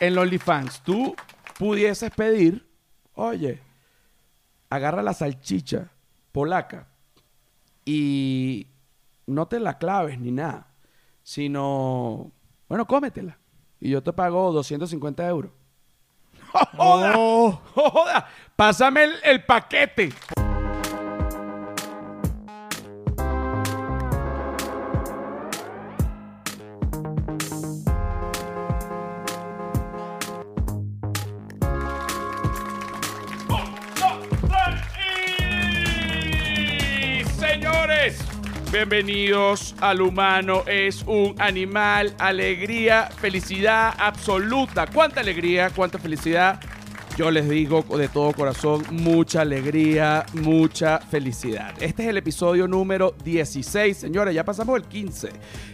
en los OnlyFans tú pudieses pedir, oye, agarra la salchicha polaca y no te la claves ni nada, sino, bueno, cómetela y yo te pago 250 euros. ¡Joda! ¡Joda! Pásame el, el paquete. Bienvenidos al humano es un animal, alegría, felicidad absoluta. ¿Cuánta alegría, cuánta felicidad? Yo les digo de todo corazón, mucha alegría, mucha felicidad. Este es el episodio número 16, señores, ya pasamos el 15,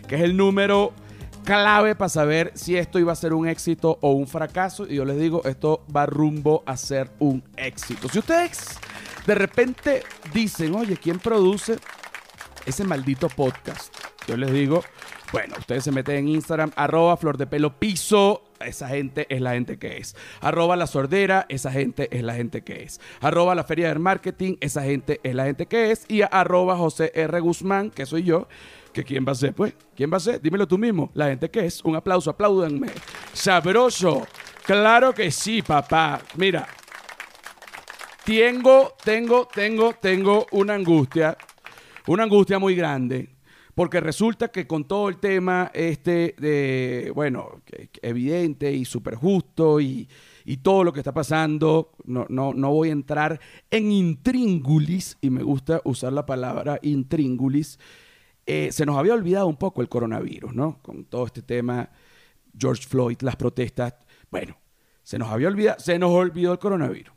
que es el número clave para saber si esto iba a ser un éxito o un fracaso. Y yo les digo, esto va rumbo a ser un éxito. Si ustedes de repente dicen, oye, ¿quién produce ese maldito podcast? Yo les digo, bueno, ustedes se meten en Instagram, arroba flor de pelo piso. Esa gente es la gente que es. Arroba la sordera, esa gente es la gente que es. Arroba la feria del marketing, esa gente es la gente que es. Y arroba José R. Guzmán, que soy yo. ¿Que quién va a ser, pues? ¿Quién va a ser? Dímelo tú mismo. La gente que es. Un aplauso, apláudanme. Sabroso. Claro que sí, papá. Mira. Tengo, tengo, tengo, tengo una angustia. Una angustia muy grande. Porque resulta que con todo el tema este de, bueno, evidente y súper justo y, y todo lo que está pasando, no, no, no voy a entrar en intríngulis, y me gusta usar la palabra intríngulis, eh, se nos había olvidado un poco el coronavirus, ¿no? Con todo este tema, George Floyd, las protestas, bueno, se nos había olvidado, se nos olvidó el coronavirus.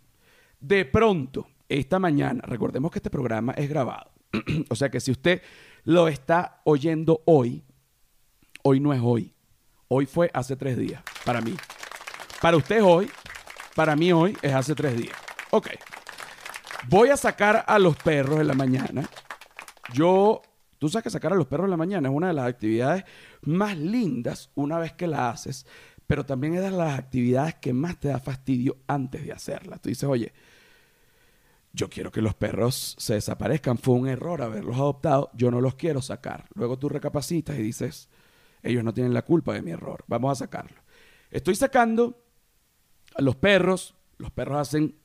De pronto, esta mañana, recordemos que este programa es grabado. o sea que si usted lo está oyendo hoy, hoy no es hoy. Hoy fue hace tres días, para mí. Para usted hoy, para mí hoy es hace tres días. Ok. Voy a sacar a los perros en la mañana. Yo, tú sabes que sacar a los perros en la mañana es una de las actividades más lindas una vez que la haces, pero también es de las actividades que más te da fastidio antes de hacerla. Tú dices, oye, yo quiero que los perros se desaparezcan. Fue un error haberlos adoptado. Yo no los quiero sacar. Luego tú recapacitas y dices, ellos no tienen la culpa de mi error. Vamos a sacarlo. Estoy sacando a los perros. Los perros hacen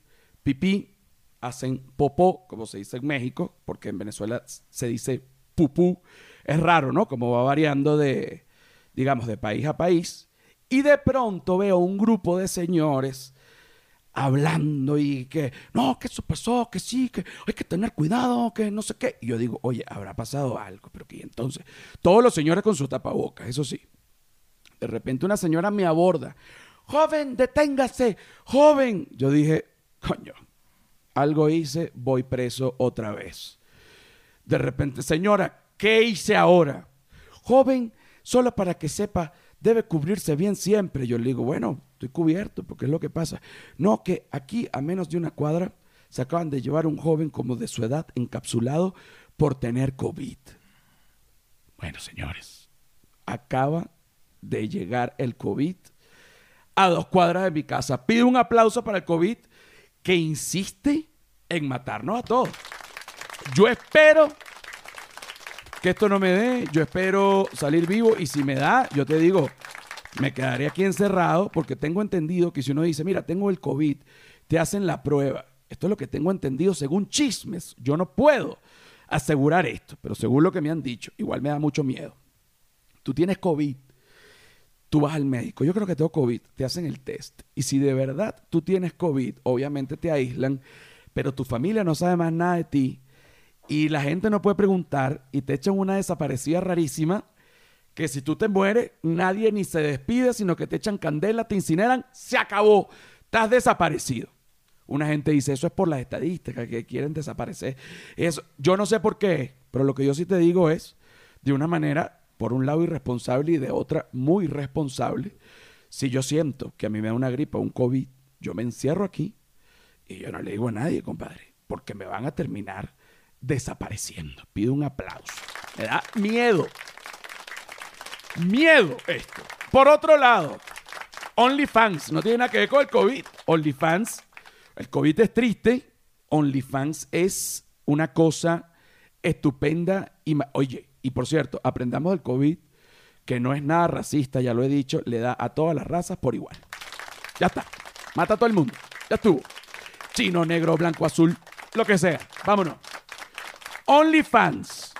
pipí, hacen popó, como se dice en México, porque en Venezuela se dice pupú. Es raro, ¿no? Como va variando de, digamos, de país a país. Y de pronto veo un grupo de señores hablando y que no, que eso pasó, que sí, que hay que tener cuidado, que no sé qué. Y yo digo, oye, habrá pasado algo, pero que entonces, todos los señores con su tapabocas, eso sí. De repente una señora me aborda, joven, deténgase, joven. Yo dije, coño, algo hice, voy preso otra vez. De repente, señora, ¿qué hice ahora? Joven, solo para que sepa, debe cubrirse bien siempre. Yo le digo, bueno, estoy cubierto, porque es lo que pasa. No, que aquí, a menos de una cuadra, se acaban de llevar un joven como de su edad encapsulado por tener COVID. Bueno, señores, acaba de llegar el COVID a dos cuadras de mi casa. Pido un aplauso para el COVID que insiste en matarnos a todos. Yo espero que esto no me dé, yo espero salir vivo y si me da, yo te digo, me quedaré aquí encerrado porque tengo entendido que si uno dice, mira, tengo el COVID, te hacen la prueba. Esto es lo que tengo entendido según chismes. Yo no puedo asegurar esto, pero según lo que me han dicho, igual me da mucho miedo. Tú tienes COVID, tú vas al médico, yo creo que tengo COVID, te hacen el test. Y si de verdad tú tienes COVID, obviamente te aíslan, pero tu familia no sabe más nada de ti y la gente no puede preguntar y te echan una desaparecida rarísima que si tú te mueres, nadie ni se despide, sino que te echan candela, te incineran, se acabó, estás desaparecido. Una gente dice, eso es por las estadísticas que quieren desaparecer. Eso, yo no sé por qué, pero lo que yo sí te digo es, de una manera, por un lado irresponsable y de otra muy responsable, si yo siento que a mí me da una gripa, un COVID, yo me encierro aquí y yo no le digo a nadie, compadre, porque me van a terminar desapareciendo. Pido un aplauso. Me da miedo. Miedo esto. Por otro lado, OnlyFans, no tiene nada que ver con el COVID. OnlyFans, el COVID es triste. OnlyFans es una cosa estupenda. Y Oye, y por cierto, aprendamos del COVID, que no es nada racista, ya lo he dicho, le da a todas las razas por igual. Ya está. Mata a todo el mundo. Ya estuvo. Chino, negro, blanco, azul, lo que sea. Vámonos. OnlyFans.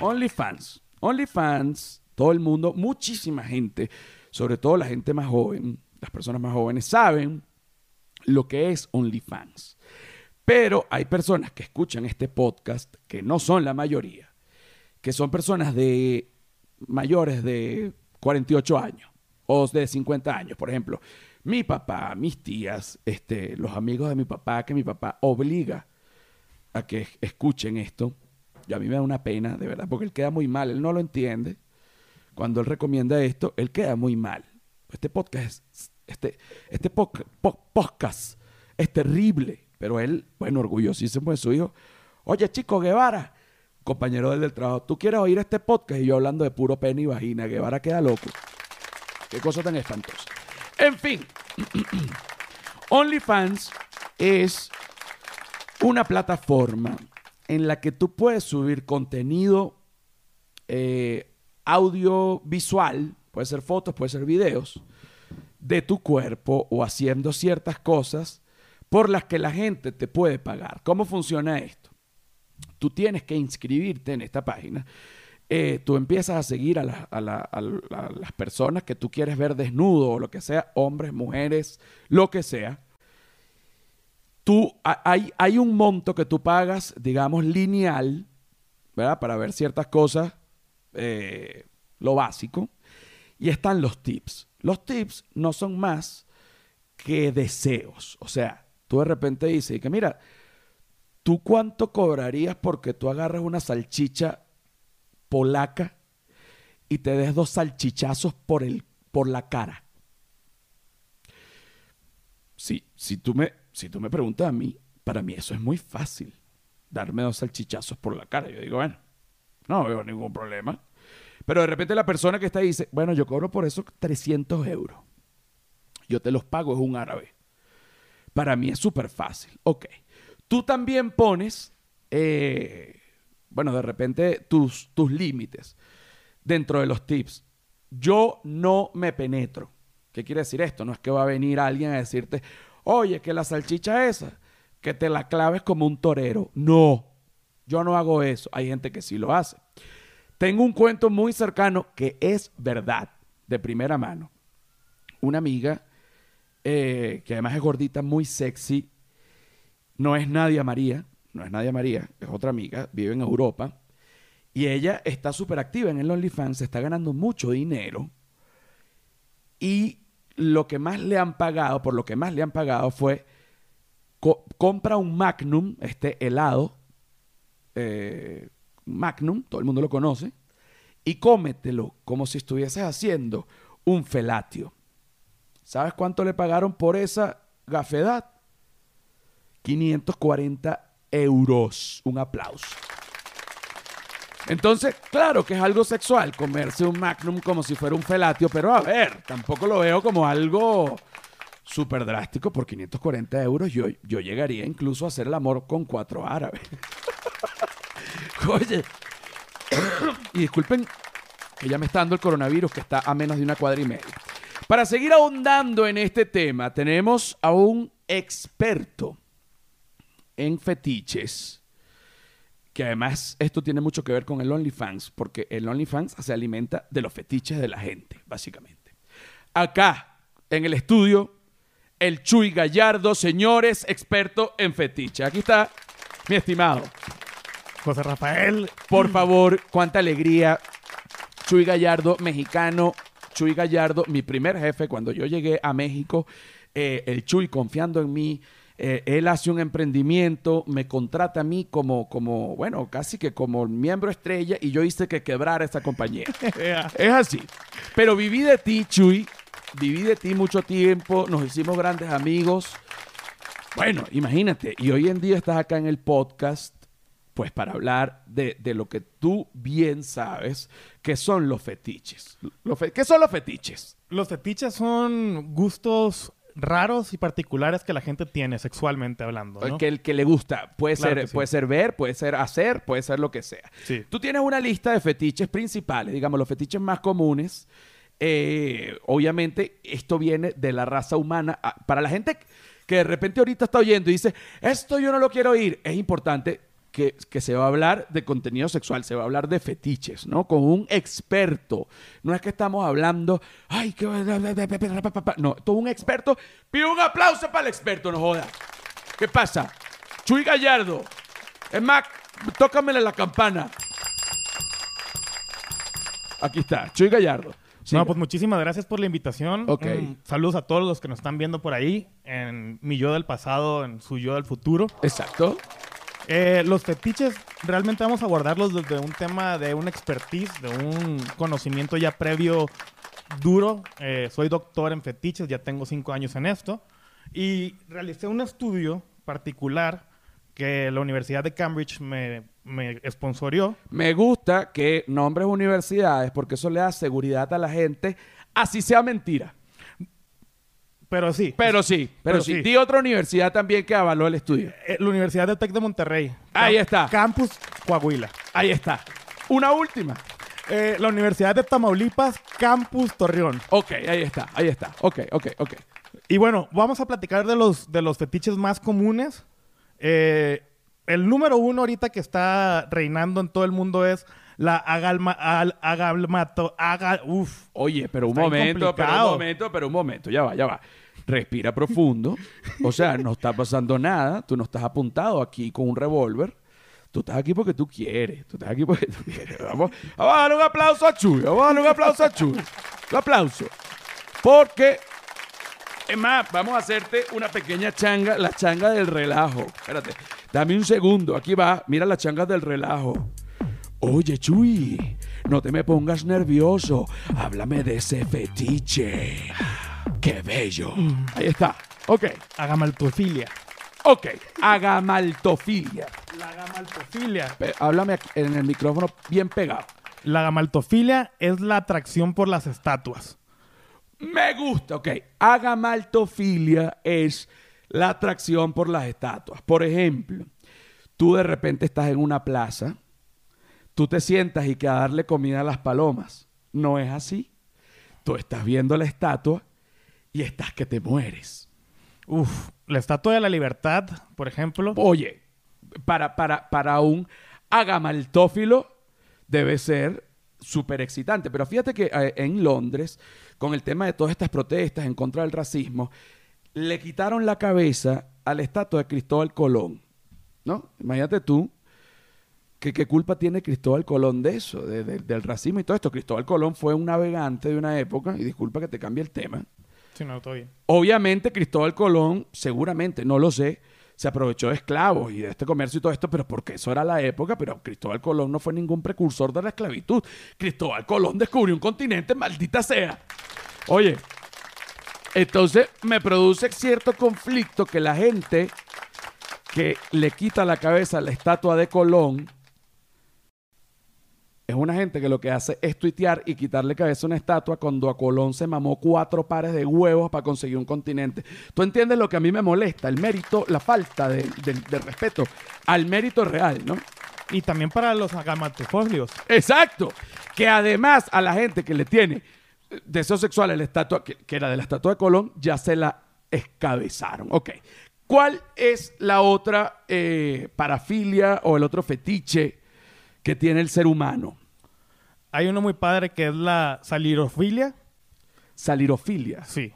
OnlyFans. OnlyFans. Todo el mundo, muchísima gente, sobre todo la gente más joven, las personas más jóvenes, saben lo que es OnlyFans. Pero hay personas que escuchan este podcast, que no son la mayoría, que son personas de mayores de 48 años o de 50 años. Por ejemplo, mi papá, mis tías, este, los amigos de mi papá, que mi papá obliga a que escuchen esto. Y a mí me da una pena, de verdad, porque él queda muy mal, él no lo entiende. Cuando él recomienda esto, él queda muy mal. Este podcast es, este, este podcast es terrible, pero él, bueno, orgullosísimo de su hijo. Oye, chico, Guevara, compañero del, del trabajo, ¿tú quieres oír este podcast? Y yo hablando de puro pene y vagina, Guevara queda loco. Qué cosa tan espantosa. En fin, OnlyFans es una plataforma en la que tú puedes subir contenido eh, audiovisual, puede ser fotos, puede ser videos, de tu cuerpo o haciendo ciertas cosas por las que la gente te puede pagar. ¿Cómo funciona esto? Tú tienes que inscribirte en esta página eh, tú empiezas a seguir a, las personas que tú quieres ver desnudo o lo que sea, hombres, mujeres, lo que sea. Tú, hay, hay un monto que tú pagas, digamos, lineal, ¿verdad? Para ver ciertas cosas, eh, lo básico. Y están los tips. Los tips no son más que deseos. O sea, tú de repente dices que, mira, ¿tú cuánto cobrarías porque tú agarras una salchicha polaca y te des dos salchichazos por, el, por la cara. Sí, si, tú me, si tú me preguntas a mí, para mí eso es muy fácil. Darme dos salchichazos por la cara. Yo digo, bueno, no veo ningún problema. Pero de repente la persona que está ahí dice, bueno, yo cobro por eso 300 euros. Yo te los pago, es un árabe. Para mí es súper fácil. Ok. Tú también pones eh, bueno, de repente tus, tus límites dentro de los tips. Yo no me penetro. ¿Qué quiere decir esto? No es que va a venir alguien a decirte, oye, que la salchicha esa, que te la claves como un torero. No, yo no hago eso. Hay gente que sí lo hace. Tengo un cuento muy cercano que es verdad, de primera mano. Una amiga, eh, que además es gordita, muy sexy, no es Nadia María, no es Nadia María, es otra amiga, vive en Europa. Y ella está súper activa en el OnlyFans, está ganando mucho dinero. Y lo que más le han pagado, por lo que más le han pagado fue, compra un Magnum, este helado, eh, Magnum, todo el mundo lo conoce, y cómetelo como si estuvieses haciendo un felatio. ¿Sabes cuánto le pagaron por esa gafedad? 540 euros. Un aplauso. Entonces, claro que es algo sexual comerse un magnum como si fuera un felatio, pero a ver, tampoco lo veo como algo súper drástico por 540 euros. Yo, yo llegaría incluso a hacer el amor con cuatro árabes. Oye, y disculpen que ya me está dando el coronavirus que está a menos de una cuadra y media. Para seguir ahondando en este tema, tenemos a un experto en fetiches, que además esto tiene mucho que ver con el OnlyFans, porque el OnlyFans se alimenta de los fetiches de la gente, básicamente. Acá, en el estudio, el Chuy Gallardo, señores, experto en fetiche. Aquí está mi estimado. José Rafael. Por favor, cuánta alegría. Chuy Gallardo, mexicano. Chuy Gallardo, mi primer jefe cuando yo llegué a México. Eh, el Chuy confiando en mí, eh, él hace un emprendimiento, me contrata a mí como, como, bueno, casi que como miembro estrella y yo hice que quebrara esta compañía. es así. Pero viví de ti, Chuy, viví de ti mucho tiempo, nos hicimos grandes amigos. Bueno, imagínate, y hoy en día estás acá en el podcast Pues para hablar de, de lo que tú bien sabes, que son los fetiches. Los fe- ¿Qué son los fetiches? Los fetiches son gustos raros y particulares que la gente tiene sexualmente hablando, ¿no? Que el que le gusta. Puede, Claro ser, sí. puede ser ver, puede ser hacer, puede ser lo que sea. Sí. Tú tienes una lista de fetiches principales, digamos, los fetiches más comunes. Eh, obviamente, esto viene de la raza humana. Ah, Para la gente que de repente ahorita está oyendo y dice, esto yo no lo quiero oír, es importante que, que se va a hablar de contenido sexual, se va a hablar de fetiches, ¿no? Con un experto. No es que estamos hablando, ay, que... No, todo un experto. Pido un aplauso para el experto, no joda. ¿Qué pasa? Chuy Gallardo. Es más, tócamele la campana. Aquí está, Chuy Gallardo. No, pues muchísimas gracias por la invitación. Ok. Mm, saludos a todos los que nos están viendo por ahí, en mi yo del pasado, en su yo del futuro. Exacto. Eh, los fetiches realmente vamos a abordarlos desde un tema de un expertise, de un conocimiento ya previo duro. Eh, soy doctor en fetiches, ya tengo cinco años en esto. Y realicé un estudio particular que la Universidad de Cambridge me, me sponsorió. Me gusta que nombres universidades porque eso le da seguridad a la gente, así sea mentira. Pero sí, Pero sí, pero, Pero sí. sí. Di otra universidad también que avaló el estudio. eh, la Universidad de Tec de Monterrey. Ahí está. Campus Coahuila. Ahí está. Una última. Eh, la Universidad de Tamaulipas, Campus Torreón. Ok, ahí está, ahí está. Ok, ok, ok. Y bueno, vamos a platicar de los, de los fetiches más comunes. Eh, el número uno ahorita que está reinando en todo el mundo es la agalma, al- agalmato, aga- uf. Oye, pero un momento, pero un momento, pero un momento, ya va, ya va. Respira profundo. O sea, no está pasando nada. Tú no estás apuntado aquí con un revólver. Tú estás aquí porque tú quieres. Tú estás aquí porque tú quieres. Vamos, vamos a darle un aplauso a Chuy. Vamos a darle un aplauso a Chuy. Un aplauso. Porque, es más, vamos a hacerte una pequeña changa, la changa del relajo. Espérate, dame un segundo. Aquí va, mira la changa del relajo. Oye, Chuy, no te me pongas nervioso. Háblame de ese fetiche. ¡Qué bello! Ahí está. Ok, Agamaltofilia. ok. Agamaltofilia. La agamaltofilia. Pe- Háblame en el micrófono bien pegado. La agamaltofilia es la atracción por las estatuas. Me gusta, ok. Agamaltofilia es la atracción por las estatuas. Por ejemplo, tú de repente estás en una plaza, tú te sientas y que a darle comida a las palomas. No es así. Tú estás viendo la estatua y estás que te mueres. Uf, la estatua de la libertad, por ejemplo. Oye, para, para, para un agamaltófilo debe ser súper excitante. Pero fíjate que eh, en Londres, con el tema de todas estas protestas en contra del racismo, le quitaron la cabeza a la estatua de Cristóbal Colón. ¿No? Imagínate tú. Que ¿Qué culpa tiene Cristóbal Colón de eso, de- de- del racismo y todo esto? Cristóbal Colón fue un navegante de una época, y disculpa que te cambie el tema, Sí, no, todo bien. Obviamente Cristóbal Colón, seguramente, no lo sé, se aprovechó de esclavos y de este comercio y todo esto, pero porque eso era la época, pero Cristóbal Colón no fue ningún precursor de la esclavitud. Cristóbal Colón descubrió un continente, maldita sea. Oye, entonces me produce cierto conflicto que la gente que le quita la cabeza a la estatua de Colón es una gente que lo que hace es tuitear y quitarle cabeza a una estatua cuando a Colón se mamó cuatro pares de huevos para conseguir un continente. ¿Tú entiendes lo que a mí me molesta? El mérito, la falta de, de- de respeto al mérito real, ¿no? Y también para los agamaltofolios. Exacto. Que además a la gente que le tiene deseo sexual a la estatua, que, que era de la estatua de Colón, ya se la escabezaron. Ok. ¿Cuál es la otra eh, parafilia o el otro fetiche que tiene el ser humano? Hay uno muy padre que es la salirofilia. Salirofilia. Sí.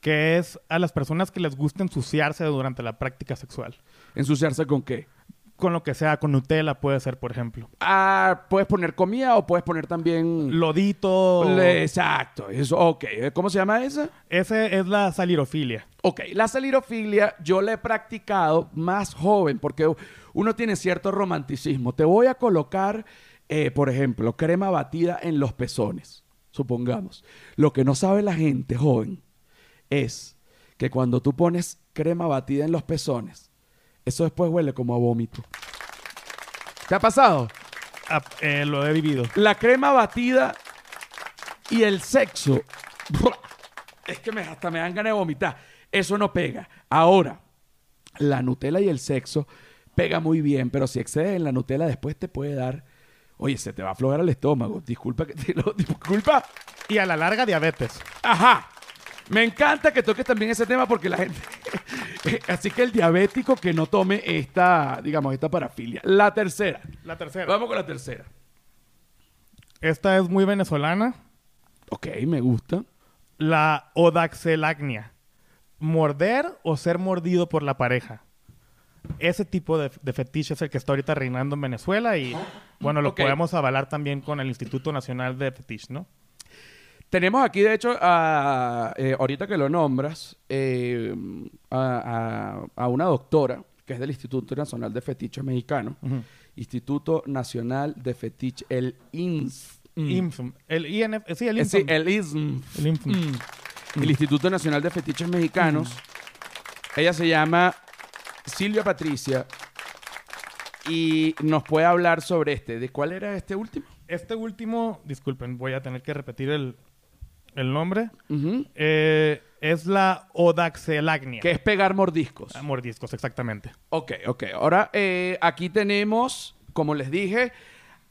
Que es a las personas que les gusta ensuciarse durante la práctica sexual. ¿Ensuciarse con qué? Con lo que sea, con Nutella puede ser, por ejemplo. Ah, puedes poner comida o puedes poner también... Lodito. Le- Exacto, eso, ok. ¿Cómo se llama esa? Ese es la salirofilia. Ok, la salirofilia yo la he practicado más joven porque uno tiene cierto romanticismo. Te voy a colocar, eh, por ejemplo, crema batida en los pezones, supongamos. Lo que no sabe la gente joven es que cuando tú pones crema batida en los pezones, eso después huele como a vómito. ¿Te ha pasado? Ah, eh, lo he vivido. La crema batida y el sexo. Es que me, hasta me dan ganas de vomitar. Eso no pega. Ahora, la Nutella y el sexo pega muy bien, pero si excedes en la Nutella después te puede dar... Oye, se te va a aflojar el estómago. Disculpa que te lo... Disculpa. Y a la larga, diabetes. Ajá. Me encanta que toques también ese tema porque la gente... Así que el diabético que no tome esta, digamos, esta parafilia. La tercera. La tercera. Vamos con la tercera. Esta es muy venezolana. Ok, me gusta. La odaxelagnia. Morder o ser mordido por la pareja. Ese tipo de, de fetiche es el que está ahorita reinando en Venezuela y, bueno, lo podemos avalar también con el Instituto Nacional de Fetiche, ¿no? Tenemos aquí, de hecho, a, eh, ahorita que lo nombras, eh, a, a- a una doctora que es del Instituto Nacional de Fetiches Mexicano. Instituto Nacional de Fetiche, el INS. INFM. El INF, sí, el Eh, sí, INFM. el ISM. El INFM. Mm. El Instituto Nacional de Fetiches Mexicanos. Ella se llama Silvia Patricia y nos puede hablar sobre este. ¿De cuál era este último? Este último, disculpen, voy a tener que repetir el, el nombre. Eh, es la odaxelagnia. Que es pegar mordiscos. Ah, Mordiscos, exactamente. Ok, ok. Ahora eh, aquí tenemos, como les dije,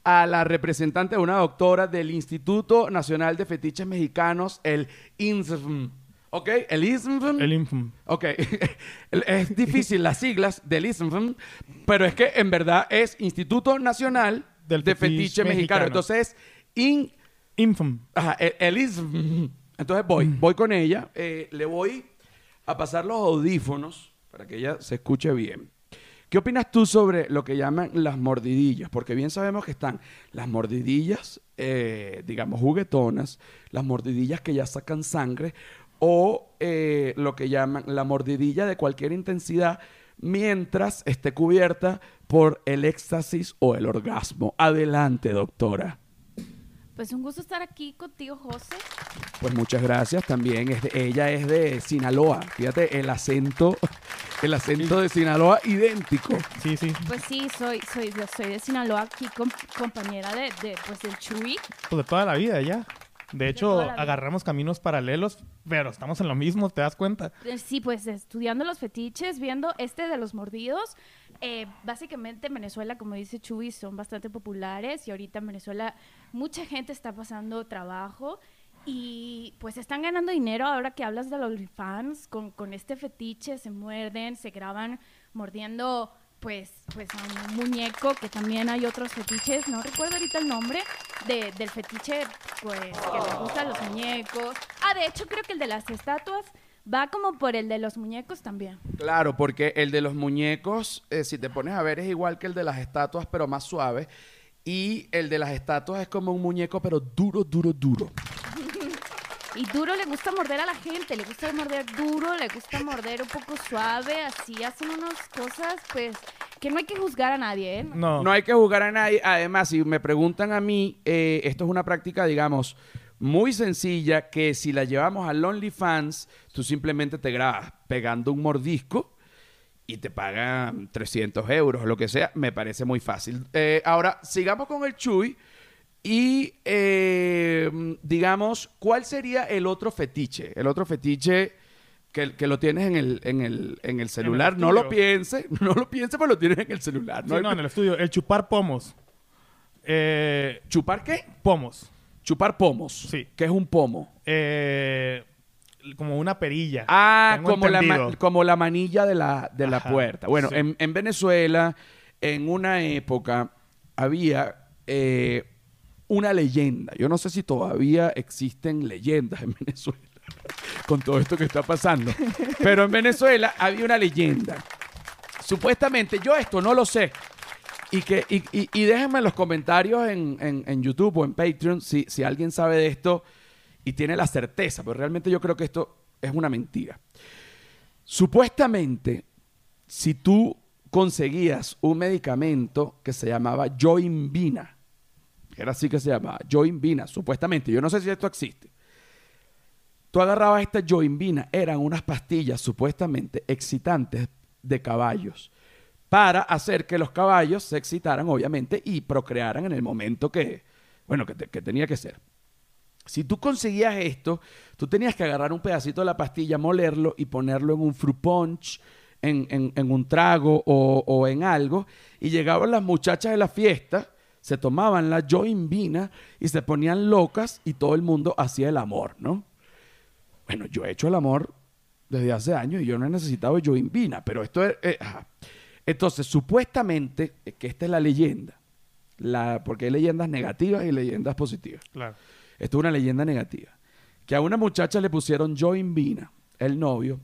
a la representante de una doctora del Instituto Nacional de Fetiches Mexicanos, el INSFM. ¿Ok? El INSFM. El INFM. Ok. es difícil las siglas del ISMFM, pero es que en verdad es Instituto Nacional Del de Fetiche Fetiche Mexicano. Mexicano. Entonces, in, INFM. ajá, el, el ISMFM. Entonces voy, voy con ella. Eh, le voy a pasar los audífonos para que ella se escuche bien. ¿Qué opinas tú sobre lo que llaman las mordidillas? Porque bien sabemos que están las mordidillas, eh, digamos, juguetonas, las mordidillas que ya sacan sangre, o eh, lo que llaman la mordidilla de cualquier intensidad mientras esté cubierta por el éxtasis o el orgasmo. Adelante, doctora. Pues un gusto estar aquí contigo, José. Pues muchas gracias. También es de- ella es de Sinaloa. Fíjate, el acento, el acento de Sinaloa idéntico. Sí, sí. Pues sí, soy, soy, soy de Sinaloa, aquí com- compañera de, de, pues, del Chuy. Pues de toda la vida ya. De hecho, agarramos caminos paralelos, pero estamos en lo mismo, ¿te das cuenta? Eh, Sí, pues estudiando los fetiches, viendo este de los mordidos. Eh, básicamente en Venezuela, como dice Chuy, son bastante populares y ahorita en Venezuela mucha gente está pasando trabajo y pues están ganando dinero ahora que hablas de los OnlyFans con, con este fetiche, se muerden, se graban mordiendo pues, pues a un muñeco, que también hay otros fetiches, no recuerdo ahorita el nombre de- del fetiche pues que les gustan los muñecos. Ah, de hecho creo que el de las estatuas va como por el de los muñecos también. Claro, porque el de los muñecos, eh, si te pones a ver, es igual que el de las estatuas, pero más suave. Y el de las estatuas es como un muñeco, pero duro, duro, duro. Y duro le gusta morder a la gente, le gusta morder duro, le gusta morder un poco suave, así hacen unas cosas, pues, que no hay que juzgar a nadie, ¿eh? No. No hay que jugar a nadie. Además, si me preguntan a mí, eh, esto es una práctica, digamos, muy sencilla que si la llevamos al OnlyFans, tú simplemente te grabas pegando un mordisco y te pagan 300 euros o lo que sea. Me parece muy fácil. Eh, ahora, sigamos con el Chuy. Y eh, digamos, ¿cuál sería el otro fetiche? El otro fetiche que, que lo tienes en el, en el, en el celular. no lo piense, no lo piense, pero lo tienes en el celular. No no, en el estudio. El chupar pomos. Eh, ¿Chupar qué? pomos. Chupar pomos. Sí. ¿Qué es un pomo? Eh, como una perilla. Ah, como la, como la manilla de la, de la Ajá, puerta. Bueno, sí. en, en Venezuela, en una época, había eh, una leyenda. Yo no sé si todavía existen leyendas en Venezuela con todo esto que está pasando. Pero en Venezuela había una leyenda. Supuestamente, yo esto no lo sé. Y, que, y, y- déjenme en los comentarios en, en- en YouTube o en Patreon si, si alguien sabe de esto y tiene la certeza, pero realmente yo creo que esto es una mentira. Supuestamente, si tú conseguías un medicamento que se llamaba Joinvina, era así que se llamaba, Joinvina, supuestamente, yo no sé si esto existe. Tú agarrabas esta Joinvina, eran unas pastillas supuestamente excitantes de caballos. para hacer que los caballos se excitaran, obviamente, y procrearan en el momento que, bueno, que, te- que tenía que ser. Si tú conseguías esto, tú tenías que agarrar un pedacito de la pastilla, molerlo y ponerlo en un fruit punch, en un trago o, o en algo. Y llegaban las muchachas de la fiesta, se tomaban la joinvina y se ponían locas y todo el mundo hacía el amor, ¿no? Bueno, yo he hecho el amor desde hace años y yo no he necesitado joinvina, pero esto es... eh. Entonces, supuestamente, que esta es la leyenda, la, porque hay leyendas negativas y leyendas positivas. Claro. Esto es una leyenda negativa. Que a una muchacha le pusieron Joinvina, el novio,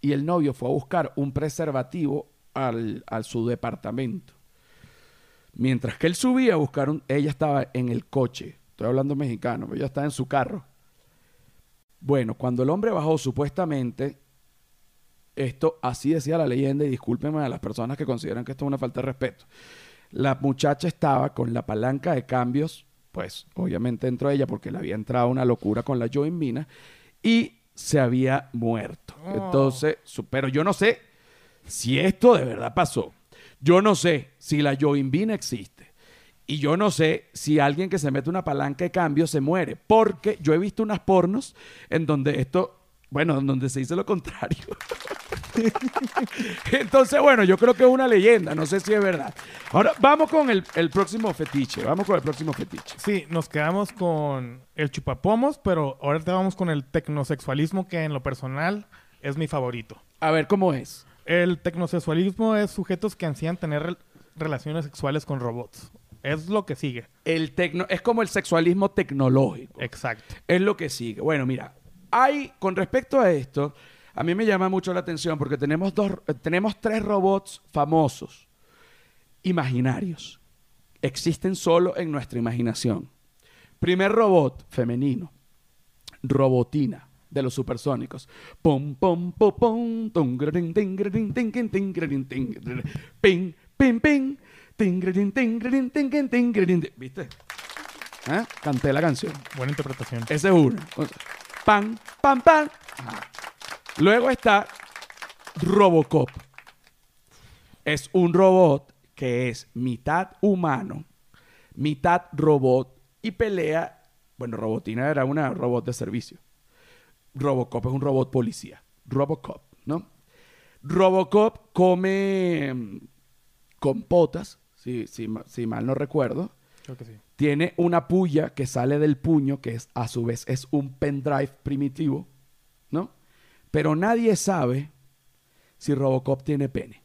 y el novio fue a buscar un preservativo al, a su departamento. Mientras que él subía a buscar un... Ella estaba en el coche. Estoy hablando mexicano, pero ella estaba en su carro. Bueno, cuando el hombre bajó, supuestamente, esto así decía la leyenda, y discúlpenme a las personas que consideran que esto es una falta de respeto. La muchacha estaba con la palanca de cambios, pues obviamente entró ella porque le había entrado una locura con la Joinvina y se había muerto. Oh. Entonces, pero yo no sé si esto de verdad pasó. Yo no sé si la Joinvina existe. Y yo no sé si alguien que se mete una palanca de cambio se muere. Porque yo he visto unas pornos en donde esto, bueno, en donde se dice lo contrario. Entonces, bueno, yo creo que es una leyenda. No sé si es verdad. Ahora, vamos con el, el próximo fetiche. Vamos con el próximo fetiche. Sí, nos quedamos con el chupapomos, pero ahorita vamos con el tecnosexualismo, que en lo personal es mi favorito. A ver cómo es. El tecnosexualismo es sujetos que ansían tener relaciones sexuales con robots. Es lo que sigue. El tecno, es como el sexualismo tecnológico. Exacto. Es lo que sigue. Bueno, mira, hay, con respecto a esto, a mí me llama mucho la atención porque tenemos, dos, tenemos tres robots famosos, imaginarios. Existen solo en nuestra imaginación. Primer robot femenino, Robotina, de los supersónicos. Pum, pum, pum, pum, ping, ping, ping, tin, grarin, tin, grarin, tin, kin, tin, grarin, tin. ¿Viste? ¿Eh? Canté la canción. Buena interpretación. Ese es uno. Pam, pam, pam. Ajá. Luego está Robocop. Es un robot que es mitad humano, mitad robot y pelea. Bueno, Robotina era una robot de servicio. Robocop es un robot policía. Robocop, ¿no? Robocop come compotas, si, si si mal no recuerdo Creo que sí. tiene una puya que sale del puño, que es a su vez es un pendrive primitivo, ¿no? Pero nadie sabe si Robocop tiene pene.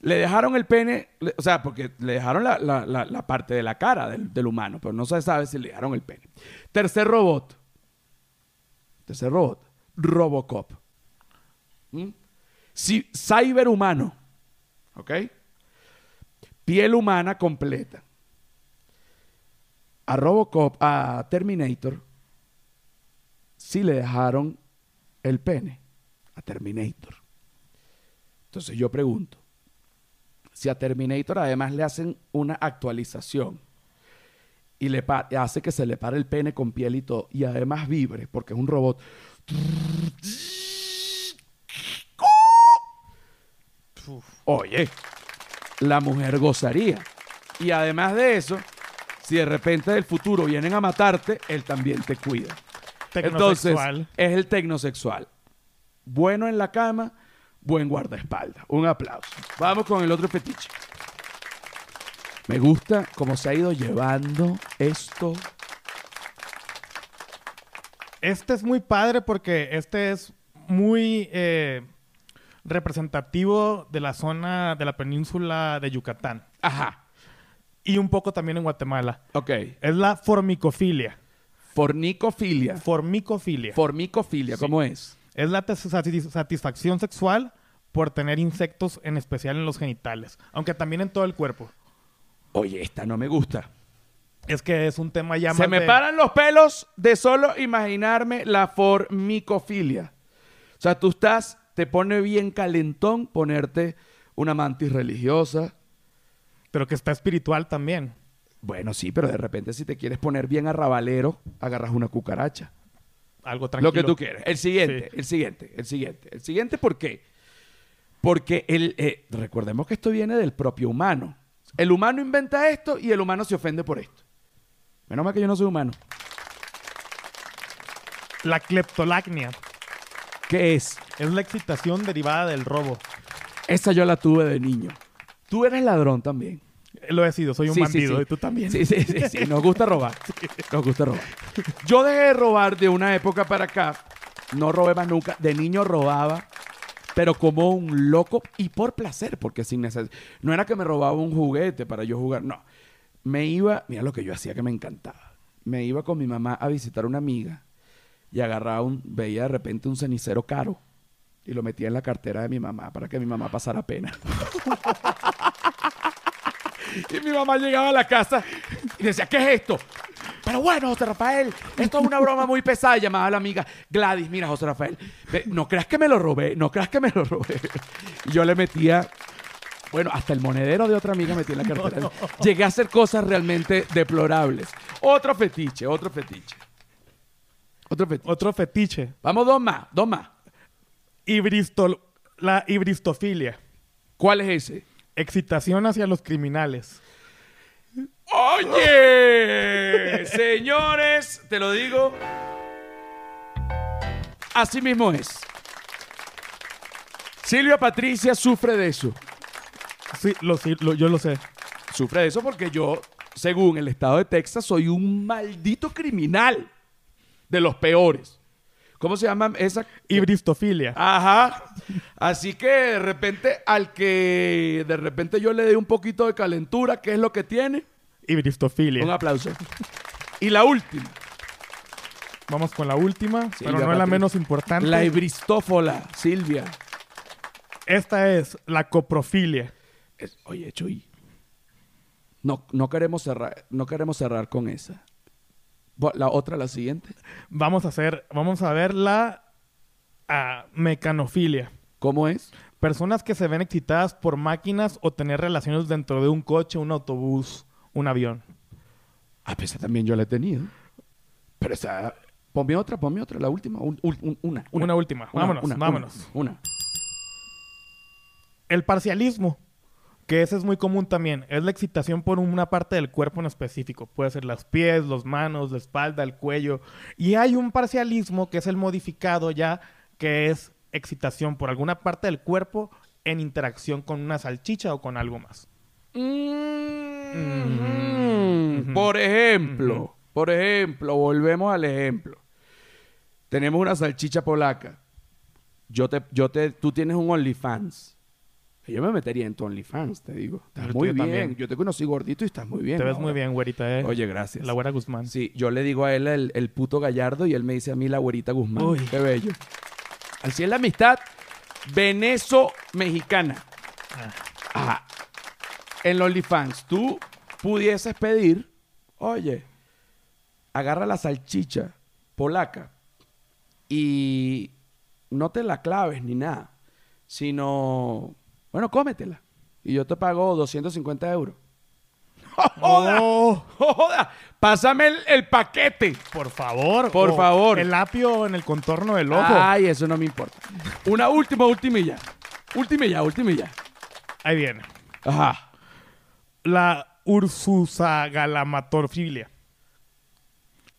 Le dejaron el pene, le- o sea, porque le dejaron la, la- la- la parte de la cara del, del humano, pero no se sabe si le dejaron el pene. Tercer robot. Tercer robot. Robocop. ¿Mm? Si, cyberhumano. ¿Ok? piel humana completa. A Robocop, a Terminator, sí le dejaron el pene. A Terminator. Entonces yo pregunto, si a Terminator además le hacen una actualización y le hace que se le pare el pene con piel y todo, y además vibre, porque es un robot. Oye, la mujer gozaría. Y además de eso, si de repente del futuro vienen a matarte, él también te cuida. Entonces, es el tecnosexual. Bueno en la cama, buen guardaespaldas. Un aplauso. Vamos con el otro fetiche. Me gusta cómo se ha ido llevando esto. Este es muy padre porque este es muy eh, representativo de la zona de la península de Yucatán Ajá. y un poco también en Guatemala. Ok. Es la formicofilia. Fornicofilia. Formicofilia. Formicofilia, ¿cómo es? es la satisfacción sexual por tener insectos en especial en los genitales, aunque también en todo el cuerpo. Oye, esta no me gusta. Es que es un tema ya Se más me de- paran los pelos de solo imaginarme la formicofilia. O sea, tú estás, te pone bien calentón ponerte una mantis religiosa. pero que está espiritual también. Bueno, sí, pero de repente si te quieres poner bien arrabalero, agarras una cucaracha. Algo tranquilo. Lo que tú quieres. El siguiente, Sí. el siguiente, el siguiente. El siguiente, ¿por qué? Porque el, eh, recordemos que esto viene del propio humano. El humano inventa esto y el humano se ofende por esto. Menos mal que yo no soy humano. La cleptolacnia ¿Qué es? es la excitación derivada del robo. Esa yo la tuve de niño. Tú eres ladrón también. Lo he sido, soy un Sí, bandido sí. y tú también. Sí, sí, sí, sí. Nos gusta robar. Nos gusta robar. Yo dejé de robar de una época para acá. No robé más nunca. De niño robaba, pero como un loco y por placer, porque sin necesidad. No era que me robaba un juguete para yo jugar, no. Me iba, mira lo que yo hacía que me encantaba. Me iba con mi mamá a visitar a una amiga y agarraba un, veía de repente un cenicero caro y lo metía en la cartera de mi mamá para que mi mamá pasara pena. Y mi mamá llegaba a la casa y decía, ¿qué es esto? Pero bueno, José Rafael, esto es una broma muy pesada. Llamaba a la amiga Gladys, mira, José Rafael, ve, no creas que me lo robé, no creas que me lo robé. Y yo le metía, bueno, hasta el monedero de otra amiga metí en la cartera. Llegué a hacer cosas realmente deplorables. Otro fetiche, otro fetiche. Otro fetiche. Otro fetiche. Vamos, dos más, dos más. Ibristol- la ibristofilia. ¿Cuál es ese? Excitación hacia los criminales. Oye, señores, te lo digo. Así mismo es. Silvia Patricia sufre de eso. Sí, lo, sí, lo- yo lo sé. Sufre de eso porque yo, según el estado de Texas, soy un maldito criminal. De los peores. ¿Cómo se llama esa? Ibristofilia. Ajá. Así que de repente, al que de repente yo le dé un poquito de calentura, ¿qué es lo que tiene? Ibristofilia. Un aplauso. Y la última. Vamos con la última, pero no es la menos importante. La ibristófola, Silvia. Esta es la coprofilia. Es- oye, Chuy. No, no queremos cerrar, no queremos cerrar con esa. La otra, la siguiente. Vamos a hacer, vamos a ver la ah, mecanofilia. ¿Cómo es? Personas que se ven excitadas por máquinas o tener relaciones dentro de un coche, un autobús, un avión. Ah, pues esa también yo la he tenido. Pero esa. Ponme otra, ponme otra, la última. un- un- un- una, Una última. Vámonos, vámonos. Una. El parcialismo, que ese es muy común también, es la excitación por una parte del cuerpo en específico. Puede ser los pies, las manos, la espalda, el cuello. Y hay un parcialismo que es el modificado ya, que es excitación por alguna parte del cuerpo en interacción con una salchicha o con algo más. Mm. Por ejemplo, por ejemplo, volvemos al ejemplo. Tenemos una salchicha polaca. Yo te, yo te, tú tienes un OnlyFans. Yo me metería en tu OnlyFans, te digo. Estás Yo muy bien. también. Yo te conocí gordito y estás muy bien. Te ves ahora. muy bien, güerita, ¿eh? Oye, gracias. La güera Guzmán. Sí, yo le digo a él el, el puto gallardo y él me dice a mí la güerita Guzmán. Uy. Qué bello. Así es la amistad venezo-mexicana. Ah. Ajá. En los OnlyFans, tú pudieses pedir, oye, agarra la salchicha polaca y no te la claves ni nada, sino, bueno, cómetela. Y yo te pago 250 euros. ¡Joda! Oh, ¡Joda! Pásame el, el paquete. por favor. Por favor. El apio en el contorno del ojo. Ay, eso no me importa. Una última, última y ya. Última y ya, última y ya. Ahí viene. Ajá. La ursusagalamatofilia.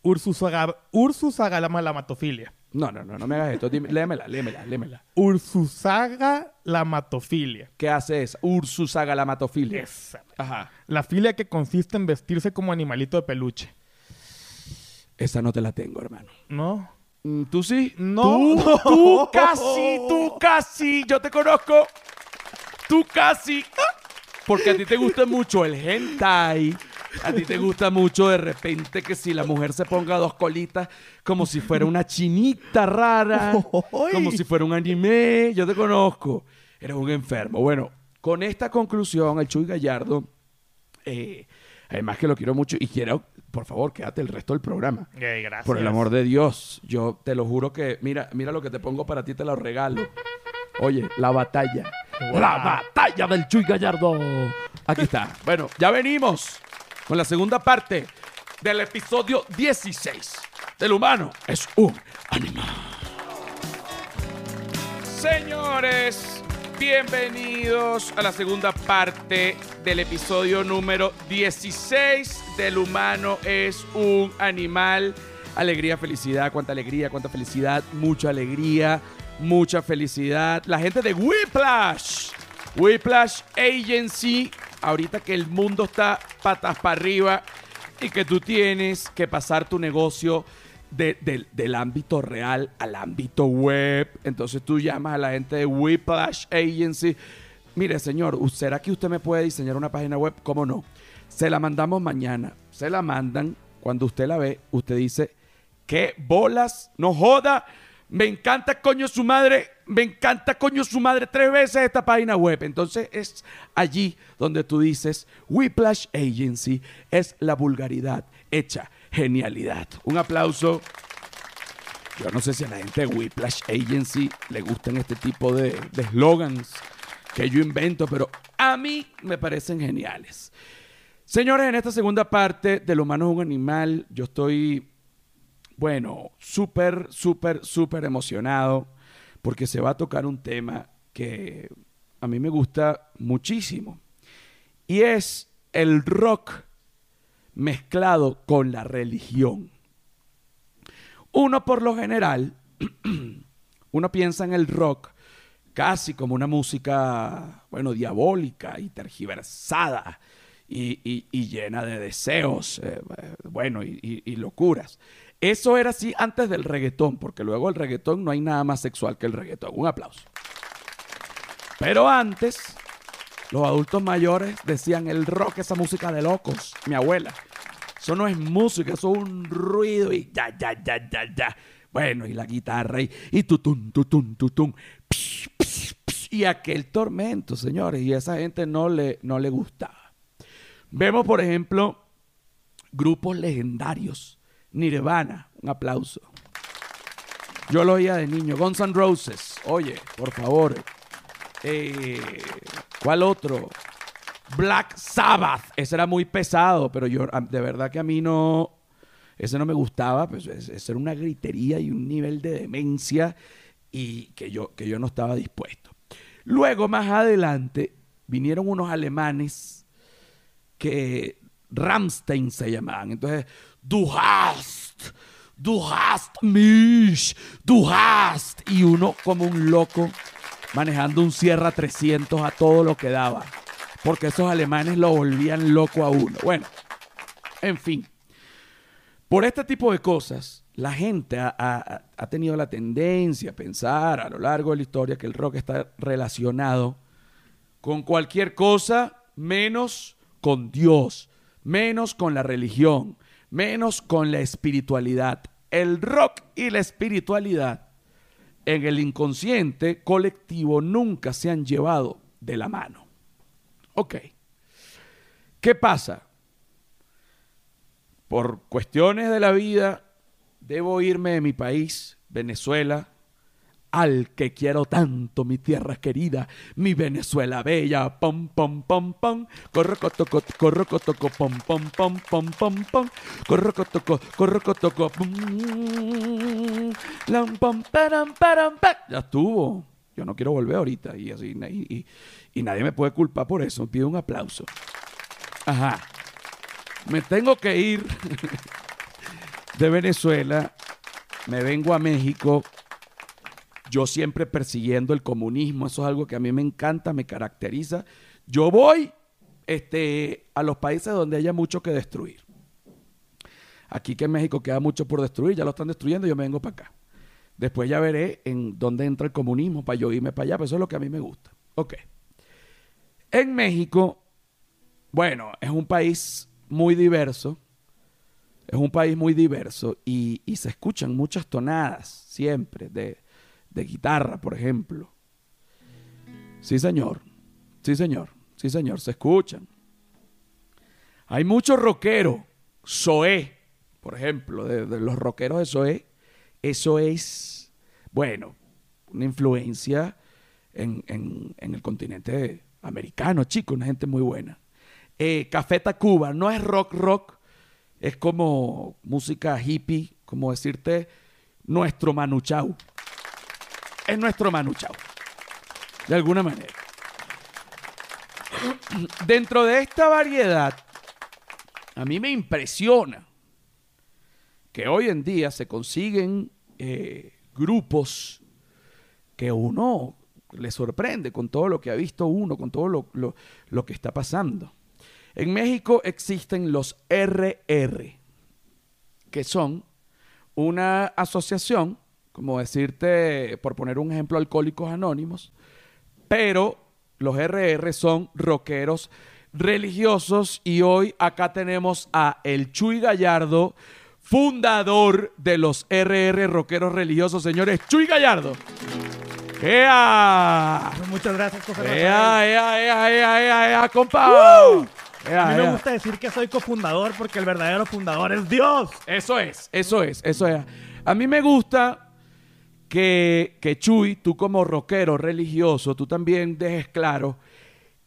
Ursusaga, ursusagalamatofilia. No, no, no, no me hagas esto. Dime, léemela, léemela, léemela. Ursusagalamatofilia. ¿Qué hace esa? Ursusagalamatofilia. Esa. Ajá. La filia que consiste en vestirse como animalito de peluche. Esa no te la tengo, hermano. ¿No? Mm, ¿Tú sí? No. Tú, tú casi, tú casi. Yo te conozco. Tú casi. Porque a ti te gusta mucho el hentai. A ti te gusta mucho de repente que si la mujer se ponga dos colitas como si fuera una chinita rara. Como si fuera un anime. Yo te conozco. Eres un enfermo. Bueno, con esta conclusión, el Chuy Gallardo, eh, además que lo quiero mucho y quiero, por favor, quédate el resto del programa. Gracias. Por el amor de Dios, yo te lo juro que, mira, mira lo que te pongo para ti, te lo regalo. Oye, la batalla. La batalla del Chuy Gallardo. Aquí está. Bueno, ya venimos con la segunda parte del episodio 16. Del humano es un animal. Señores, Bienvenidos a la segunda parte del episodio número 16 del humano es un animal. Alegría, felicidad, cuánta alegría, cuánta felicidad, mucha alegría, mucha felicidad. La gente de Whiplash, Whiplash Agency, ahorita que el mundo está patas para arriba y que tú tienes que pasar tu negocio de- del- del ámbito real al ámbito web. Entonces tú llamas a la gente de Whiplash Agency. Mire, señor, ¿será que usted me puede diseñar una página web? ¿Cómo no? Se la mandamos mañana. Se la mandan. Cuando usted la ve, usted dice, ¿qué bolas? No joda. Me encanta coño su madre. Me encanta coño su madre tres veces esta página web. Entonces es allí donde tú dices, Whiplash Agency es la vulgaridad hecha genialidad. Un aplauso. Yo no sé si a la gente de Whiplash Agency le gustan este tipo de eslogans que yo invento, pero a mí me parecen geniales. Señores, en esta segunda parte del humano es un animal, yo estoy, bueno, súper, súper, súper emocionado porque se va a tocar un tema que a mí me gusta muchísimo y es el rock mezclado con la religión. Uno por lo general, uno piensa en el rock casi como una música, bueno, diabólica y tergiversada y, y- y llena de deseos, eh, bueno, y- y locuras. Eso era así antes del reggaetón, porque luego el reggaetón no hay nada más sexual que el reggaetón. Un aplauso. Pero antes, los adultos mayores decían el rock, esa música de locos. Mi abuela. Eso no es música, eso es un ruido y ya, ya, ya, ya, ya. Bueno, y la guitarra y, y tutun, tutun, tutun. Psh, psh, psh, y aquel tormento, señores. Y a esa gente no le, no le gustaba. Vemos, por ejemplo, grupos legendarios. Nirvana, un aplauso. Yo lo oía de niño. Guns N' Roses, oye, por favor. Eh, ¿Cuál otro? Black Sabbath. Ese era muy pesado, pero yo de verdad que a mí no. Ese no me gustaba, pues es- ese era una gritería y un nivel de demencia y que yo, que yo no estaba dispuesto. Luego, más adelante, vinieron unos alemanes que Ramstein se llamaban. Entonces, du hast, du hast mich, du hast. Y uno como un loco manejando un Sierra 300 a todo lo que daba. Porque esos alemanes lo volvían loco a uno. Bueno, en fin. Por este tipo de cosas, la gente ha, ha- ha tenido la tendencia a pensar a lo largo de la historia que el rock está relacionado con cualquier cosa menos con Dios, menos con la religión, menos con la espiritualidad. El rock y la espiritualidad en el inconsciente colectivo nunca se han llevado de la mano. Ok. ¿Qué pasa? Por cuestiones de la vida, debo irme de mi país, Venezuela, al que quiero tanto, mi tierra querida, mi Venezuela bella, pom pom pom pom, corro cotoco, corro cotoco, pom pom pom pom pom pom, corro cotoco, corro cotoco, pum, lam pom. Ya estuvo. Yo no quiero volver ahorita y así y nadie me puede culpar por eso. Pido un aplauso. Ajá. Me tengo que ir de Venezuela. Me vengo a México yo siempre persiguiendo el comunismo, eso es algo que a mí me encanta, me caracteriza. Yo voy este, a los países donde haya mucho que destruir. Aquí que en México queda mucho por destruir, ya lo están destruyendo, yo me vengo para acá. Después ya veré en dónde entra el comunismo para yo irme para allá, pero eso es lo que a mí me gusta. Ok. En México, bueno, es un país muy diverso. Es un país muy diverso y se escuchan muchas tonadas siempre de, de guitarra, por ejemplo. Sí, señor. Sí, señor. Sí, señor. Se escuchan. Hay muchos rockeros. Zoé, por ejemplo, de, los rockeros de Zoé. Eso es, bueno, una influencia en, en- el continente americano, chicos, una gente muy buena. Eh, Café Tacuba no es rock rock, es como música hippie, como decirte nuestro Manu Chao. Es nuestro Manu Chao. De alguna manera. Dentro de esta variedad, a mí me impresiona que hoy en día se consiguen eh, grupos que uno le sorprende con todo lo que ha visto uno, con todo lo, lo- lo que está pasando. En México existen los RR, que son una asociación, como decirte, por poner un ejemplo, Alcohólicos Anónimos, pero los RR son rockeros religiosos y hoy acá tenemos a el Chuy Gallardo, fundador de los RR rockeros religiosos, señores, Chuy Gallardo. ¡Ea! Muchas gracias, José. ¡Ea, ea, ea, ea, ea, ea, compa! Ea, A mí me ea. gusta decir que soy cofundador porque el verdadero fundador es Dios. Eso es, eso es, eso es. A mí me gusta que, que Chuy, tú como rockero religioso, tú también dejes claro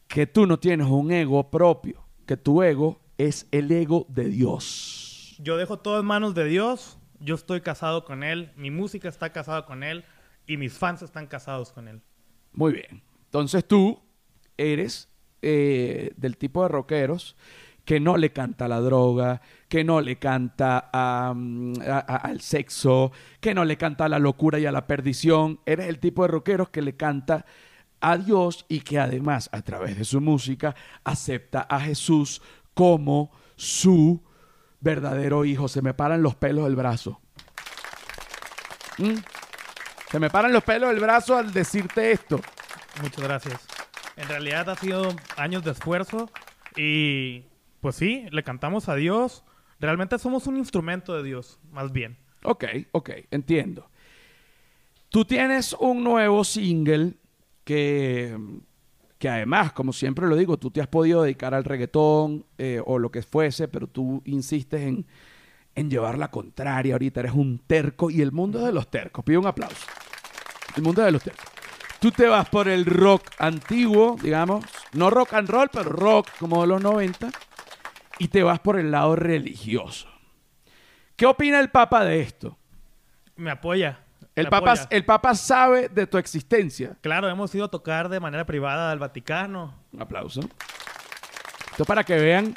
que tú no tienes un ego propio, que tu ego es el ego de Dios. Yo dejo todo en manos de Dios. Yo estoy casado con Él. Mi música está casada con Él. Y mis fans están casados con Él. Muy bien. Entonces tú eres eh, del tipo de rockeros que no le canta la droga, que no le canta mm, al sexo, que no le canta a la locura y a la perdición. Eres el tipo de rockeros que le canta a Dios y que además a través de su música acepta a Jesús como su verdadero hijo. Se me paran los pelos del brazo. ¿Mm? Se me paran los pelos del brazo al decirte esto. Muchas gracias. En realidad ha sido años de esfuerzo. Y pues sí, le cantamos a Dios. Realmente somos un instrumento de Dios, más bien. Ok, ok, entiendo. Tú tienes un nuevo single que, que además, como siempre lo digo, tú te has podido dedicar al reggaetón eh, o lo que fuese, pero tú insistes en, en llevar la contraria. Ahorita eres un terco y el mundo de los tercos. Pido un aplauso. El mundo de los tercos. Tú te vas por el rock antiguo, digamos, no rock and roll, pero rock como de los 90, y te vas por el lado religioso. ¿Qué opina el Papa de esto? Me apoya. El me Papa, apoya. el Papa sabe de tu existencia. Claro, hemos ido a tocar de manera privada al Vaticano. Un aplauso. Esto para que vean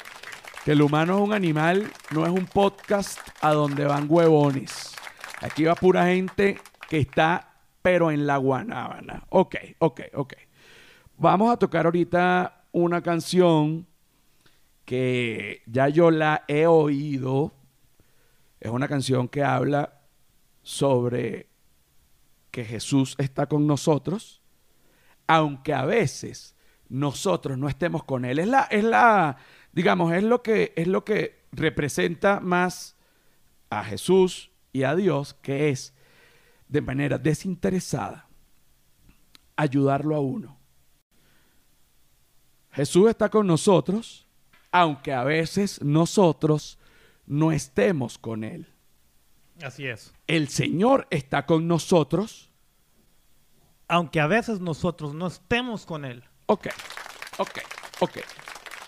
que el humano es un animal, no es un podcast a donde van huevones. Aquí va pura gente que está, pero en la guanábana. Ok, ok, ok. Vamos a tocar ahorita una canción que ya yo la he oído. Es una canción que habla sobre que Jesús está con nosotros, aunque a veces nosotros no estemos con Él. Es la, es la, digamos, es lo que, es lo que representa más a Jesús y a Dios, que es de manera desinteresada ayudarlo a uno. Jesús está con nosotros, aunque a veces nosotros no estemos con Él. Así es. El Señor está con nosotros. Aunque a veces nosotros no estemos con Él. Ok, ok, ok.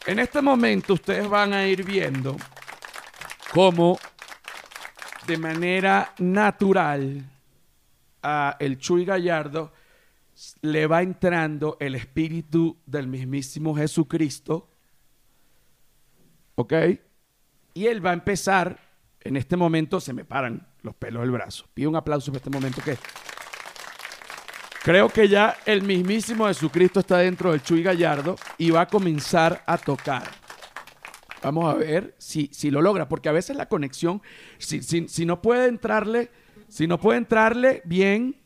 En este momento ustedes van a ir viendo cómo de manera natural a el Chuy Gallardo le va entrando el espíritu del mismísimo Jesucristo. ¿Ok? Y él va a empezar, en este momento se me paran los pelos del brazo. Pido un aplauso para este momento que creo que ya el mismísimo Jesucristo está dentro del Chuy Gallardo y va a comenzar a tocar. Vamos a ver si, si lo logra, porque a veces la conexión, si, si- si no puede entrarle, si no puede entrarle bien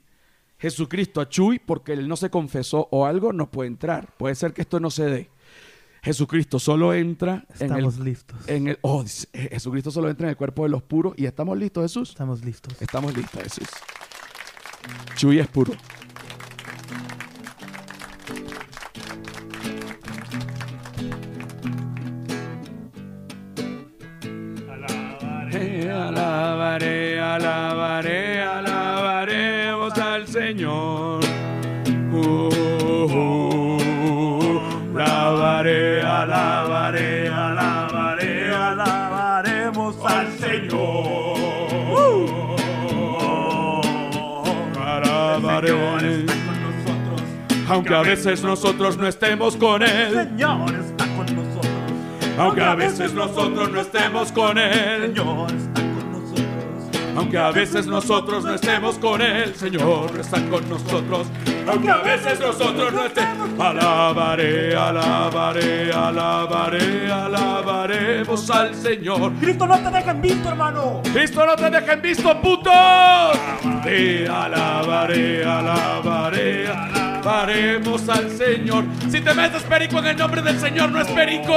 Jesucristo a Chuy porque él no se confesó o algo, no puede entrar. Puede ser que esto no se dé. Jesucristo solo entra en el, listos. en el oh, Jesucristo solo entra en el cuerpo de los puros y estamos listos, Jesús. Estamos listos. Estamos listos, Jesús. Chuy es puro. Aunque a veces nosotros no estemos con Él, Señor está con nosotros. aunque a veces nosotros no estemos con Él, Señor está con nosotros. aunque a veces nosotros no estemos con Él, Señor está con nosotros, aunque a veces nosotros no estemos, alabaré, alabaré, alabaré, alabaremos al Señor. Cristo no te deja en visto, hermano. Cristo no te dejen visto, putos. Te alabaré, alabaré, alabaremos al Señor. Si te metes perico en el nombre del Señor, no es perico.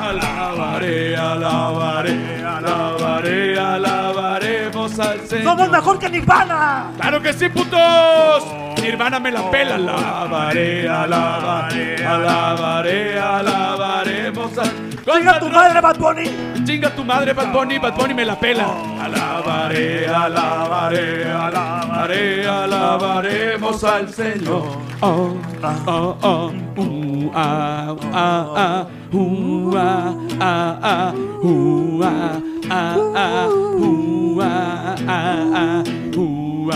Alabaré, alabaré, alabaré, alabaremos al Señor. Somos mejor que Nirvana. ¡Claro que sí, putos! Mi hermana me la pela. Alabaré, alabaré, alabaré, alabaremos al Venga tu madre, Bad Bunny. Chinga tu madre, Bad Bunny, Bad Bunny me la pela. Alabaré, alabaré, alabaré, alabaremos al Señor. Oh, oh, oh, uh, ah, ah, ah, uh, ah, ah, ah, uh, ah, ah, ah, uh, ah, ah, ah, uh,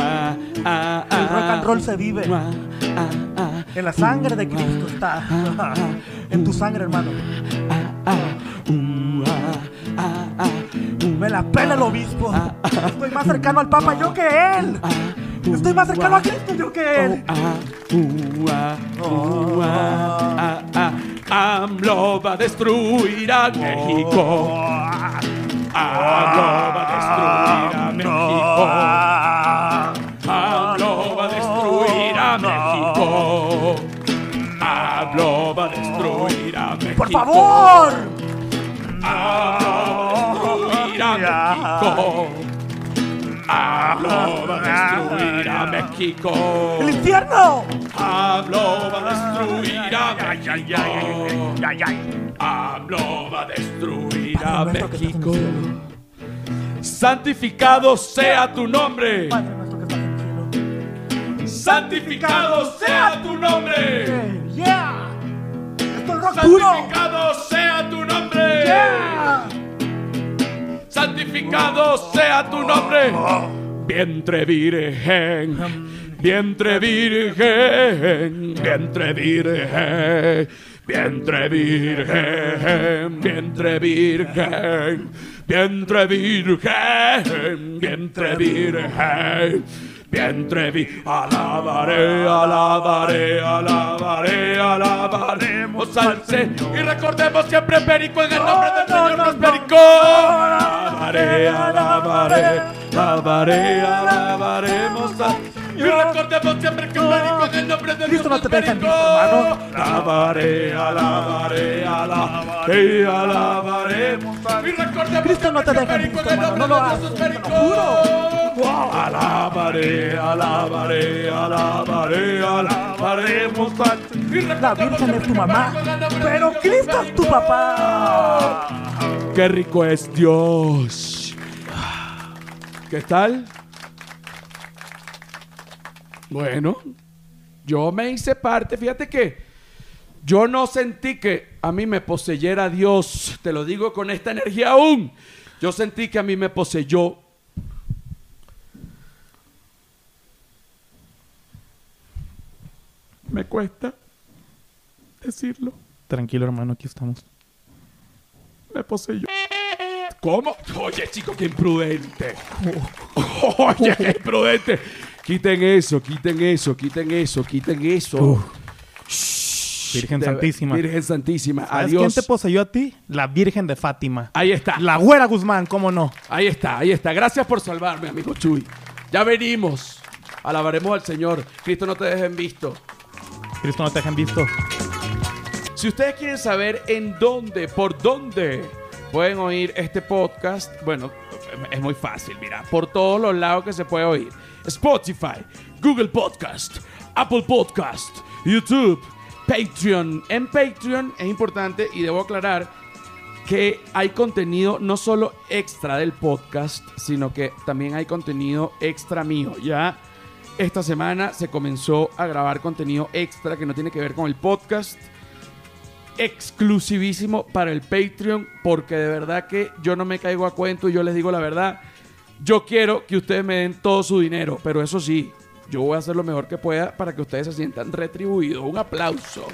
ah, ah, El rock and roll ah, se vive. ah, ah, ah, En la sangre de Cristo está. En tu sangre, hermano. Ah, ah, ah, Me la pela el obispo. Estoy más cercano al Papa yo que él. Estoy más cercano a Cristo yo que él. Ah. AMLO va a destruir a México. AMLO va a destruir a México. Favor. AMLO va a destruir a México. Va a destruir a México. El infierno. AMLO va a destruir a México. AMLO va a destruir a México. Santificado sea tu nombre. Santificado sea tu nombre. Yeah. Duro. Santificado sea tu nombre. Yeah. Santificado sea tu nombre. Vientre virgen, vientre virgen, vientre virgen, vientre virgen, vientre virgen, vientre virgen, vientre virgen. Vientre vi, alabaré, alabaré, alabaré, alabaremos al Señor. Y recordemos siempre Perico en el nombre del Señor, no es no, Perico. Alabaré, alabaré, alabaré, alabaremos al Y recordemos siempre que Perico en el nombre del Cristo Dios no te deja en visto, hermano. Alabaré, alabaré, alabaré, alabaremos al Y recordemos Cristo no te deja en visto, en hermano. No lo haces, te lo. Alabaré, alabaré, alabaré, alabaremos La Virgen es tu mamá, en pero Cristo es tu papá. Qué rico es Dios. ¿Qué tal? Bueno, yo me hice parte. Fíjate que yo no sentí que a mí me poseyera Dios. Te lo digo con esta energía aún. Yo sentí que a mí me poseyó. Me cuesta decirlo. Tranquilo, hermano, aquí estamos. Me poseyó. ¿Cómo? Oye, chico, qué imprudente. Oye, qué imprudente. Quiten eso, quiten eso, quiten eso, quiten eso. Virgen De- Santísima. Virgen Santísima. ¿Sabes Adiós. quién te poseyó a ti? La Virgen de Fátima. Ahí está. La güera Guzmán, ¿cómo no? Ahí está, ahí está. Gracias por salvarme, amigo Chuy. Ya venimos. Alabaremos al Señor. Cristo no te deje en visto. Cristo no te dejen visto. Si ustedes quieren saber en dónde, por dónde pueden oír este podcast, bueno, es muy fácil, mira, por todos los lados que se puede oír. Spotify, Google Podcast, Apple Podcast, YouTube, Patreon. En Patreon es importante y debo aclarar que hay contenido no solo extra del podcast, sino que también hay contenido extra mío. Ya esta semana se comenzó a grabar contenido extra que no tiene que ver con el podcast exclusivísimo para el Patreon porque de verdad que yo no me caigo a cuento y yo les digo la verdad. Yo quiero que ustedes me den todo su dinero, pero eso sí, yo voy a hacer lo mejor que pueda para que ustedes se sientan retribuidos. Un aplauso.